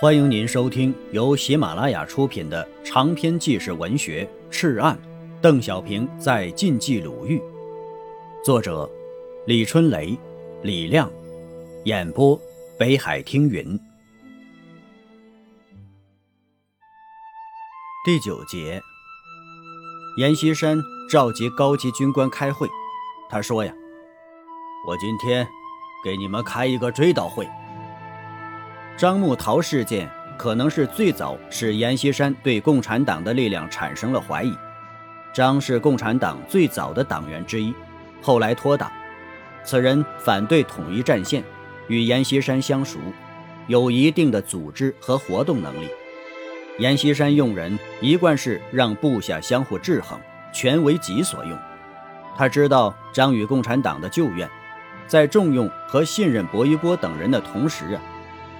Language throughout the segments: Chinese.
欢迎您收听由喜马拉雅出品的长篇纪实文学《赤案》，邓小平在晋冀鲁豫，作者李春雷、李亮，演播北海听云。第九节，阎锡山召集高级军官开会，他说：“呀，我今天给你们开一个追悼会。”张木陶事件可能是最早使阎锡山对共产党的力量产生了怀疑。张是共产党最早的党员之一，后来脱党。此人反对统一战线，与阎锡山相熟，有一定的组织和活动能力。阎锡山用人一贯是让部下相互制衡，权为己所用。他知道张与共产党的旧怨，在重用和信任薄一波等人的同时啊。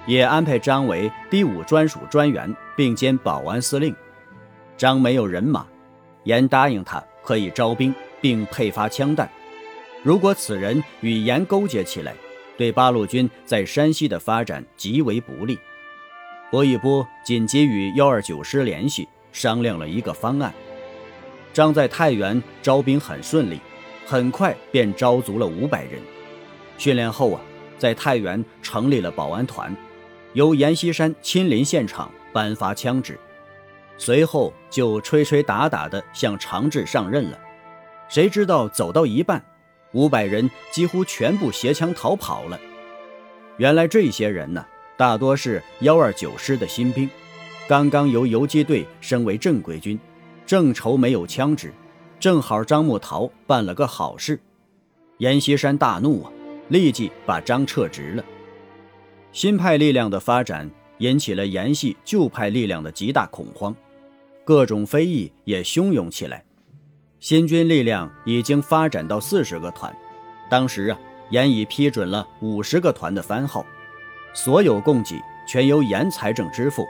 也安排张为第五专属专员，并兼保安司令。张没有人马，严答应他可以招兵并配发枪弹。如果此人与严勾结起来，对八路军在山西的发展极为不利。薄一波紧急与幺二九师联系，商量了一个方案。张在太原招兵很顺利，很快便招足了五百人。训练后啊，在太原成立了保安团。由阎锡山亲临现场颁发枪支，随后就吹吹打打的向长治上任了。谁知道走到一半，五百人几乎全部携枪逃跑了。原来这些人呢，大多是幺二九师的新兵，刚刚由游击队升为正规军，正愁没有枪支，正好张木陶办了个好事，阎锡山大怒啊，立即把张撤职了。新派力量的发展引起了阎系旧派力量的极大恐慌，各种非议也汹涌起来。新军力量已经发展到四十个团，当时啊，阎已批准了五十个团的番号，所有供给全由阎财政支付。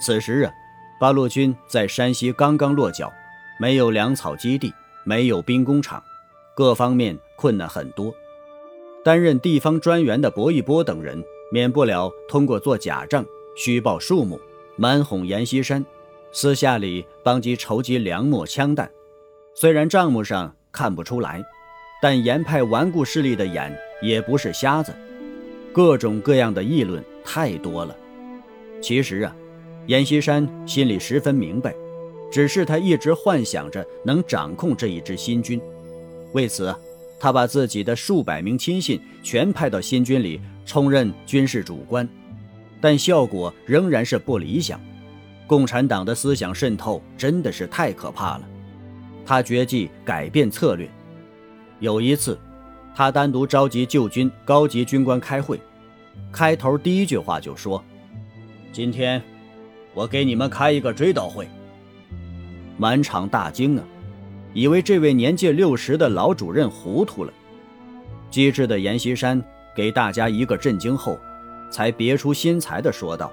此时啊，八路军在山西刚刚落脚，没有粮草基地，没有兵工厂，各方面困难很多。担任地方专员的薄一波等人。免不了通过做假账、虚报数目、瞒哄阎锡山，私下里帮其筹集粮秣枪弹。虽然账目上看不出来，但严派顽固势力的眼也不是瞎子，各种各样的议论太多了。其实啊，阎锡山心里十分明白，只是他一直幻想着能掌控这一支新军，为此。他把自己的数百名亲信全派到新军里充任军事主官，但效果仍然是不理想。共产党的思想渗透真的是太可怕了。他决计改变策略。有一次，他单独召集旧军高级军官开会，开头第一句话就说：“今天，我给你们开一个追悼会。”满场大惊啊！以为这位年届六十的老主任糊涂了，机智的阎锡山给大家一个震惊后，才别出心裁地说道：“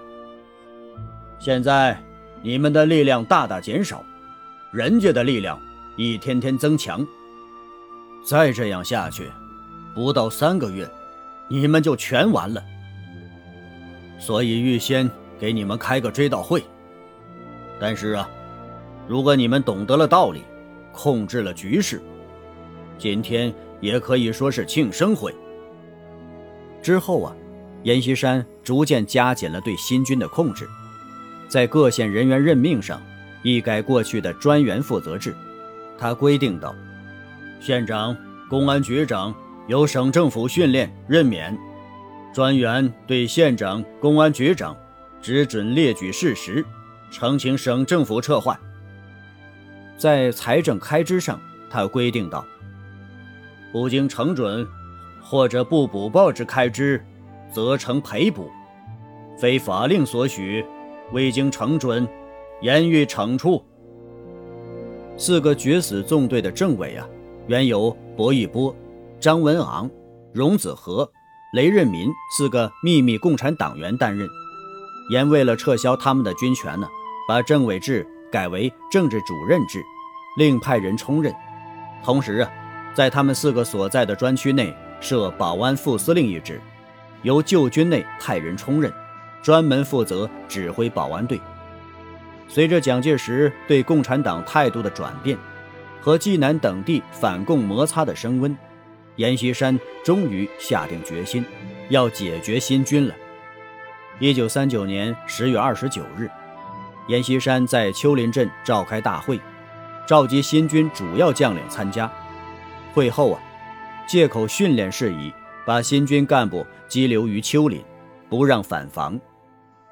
现在你们的力量大大减少，人家的力量一天天增强。再这样下去，不到三个月，你们就全完了。所以预先给你们开个追悼会。但是啊，如果你们懂得了道理。”控制了局势，今天也可以说是庆生会。之后啊，阎锡山逐渐加紧了对新军的控制，在各县人员任命上一改过去的专员负责制，他规定道：县长、公安局长由省政府训练任免，专员对县长、公安局长只准列举事实，呈请省政府撤换。在财政开支上，他规定道：“不经呈准，或者不补报之开支，则成赔补；非法令所许，未经呈准，严予惩处。”四个决死纵队的政委啊，原由薄一波、张文昂、荣子和、雷任民四个秘密共产党员担任。严为了撤销他们的军权呢，把政委制。改为政治主任制，另派人充任。同时啊，在他们四个所在的专区内设保安副司令一职，由旧军内派人充任，专门负责指挥保安队。随着蒋介石对共产党态度的转变，和济南等地反共摩擦的升温，阎锡山终于下定决心，要解决新军了。一九三九年十月二十九日，阎锡山在丘陵镇召开大会，召集新军主要将领参加。会后啊，借口训练事宜，把新军干部激留于丘陵，不让返防。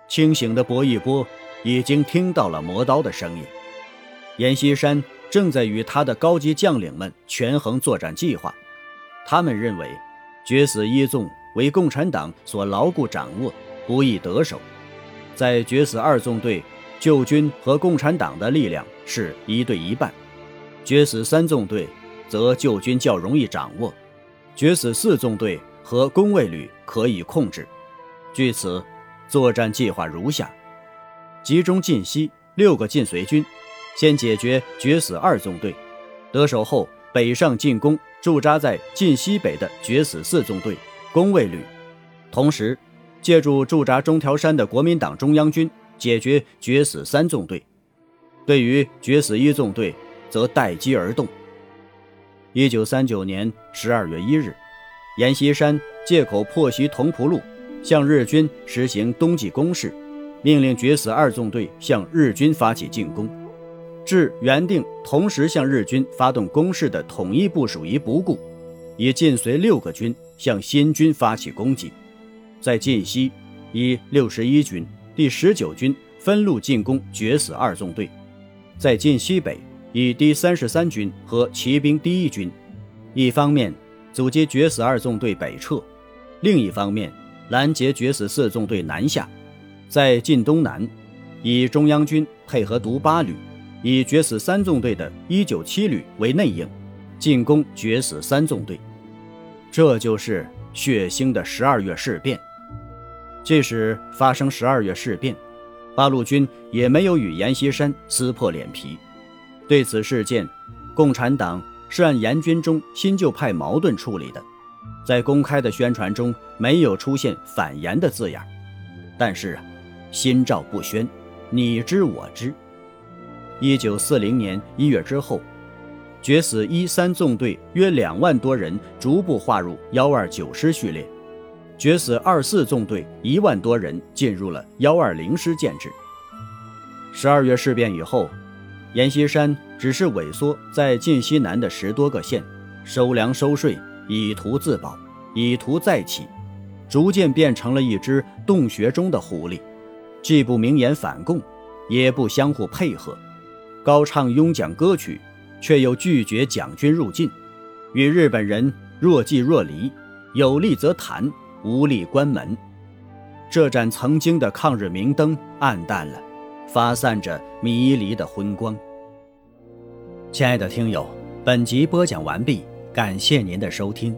清醒的薄一波已经听到了磨刀的声音。阎锡山正在与他的高级将领们权衡作战计划。他们认为，决死一纵为共产党所牢固掌握，不易得手；在决死二纵队，旧军和共产党的力量是一对一半；决死三纵队。则旧军较容易掌握，决死四纵队和工卫旅可以控制。据此，作战计划如下：集中晋西六个晋绥军，先解决决死二纵队，得手后北上进攻驻扎在晋西北的决死四纵队、工卫旅，同时借助驻扎中条山的国民党中央军解决决死三纵队。对于决死一纵队，则待机而动。一九三九年十二月一日，阎锡山借口破袭同蒲路，向日军实行冬季攻势，命令决死二纵队向日军发起进攻，至原定同时向日军发动攻势的统一部署于不顾，以晋绥六个军向新军发起攻击，在晋西以六十一军、第十九军分路进攻决死二纵队，在晋西北。以第三十三军和骑兵第一军，一方面阻击决死二纵队北撤，另一方面拦截决死四纵队南下。在晋东南，以中央军配合独八旅，以决死三纵队的一九七旅为内应，进攻决死三纵队。这就是血腥的十二月事变。即使发生十二月事变，八路军也没有与阎锡山撕破脸皮。对此事件，共产党是按阎军中新旧派矛盾处理的，在公开的宣传中没有出现反阎的字眼。但是啊，心照不宣，你知我知。一九四零年一月之后，决死一三纵队约两万多人逐步划入幺二九师序列，决死二四纵队一万多人进入了幺二零师建制。十二月事变以后。阎锡山只是萎缩在晋西南的十多个县，收粮收税，以图自保，以图再起，逐渐变成了一只洞穴中的狐狸，既不明言反共，也不相互配合，高唱拥蒋歌曲，却又拒绝蒋军入晋，与日本人若即若离，有利则谈，无力关门。这盏曾经的抗日明灯暗淡了，发散着迷离的昏光。亲爱的听友，本集播讲完毕，感谢您的收听。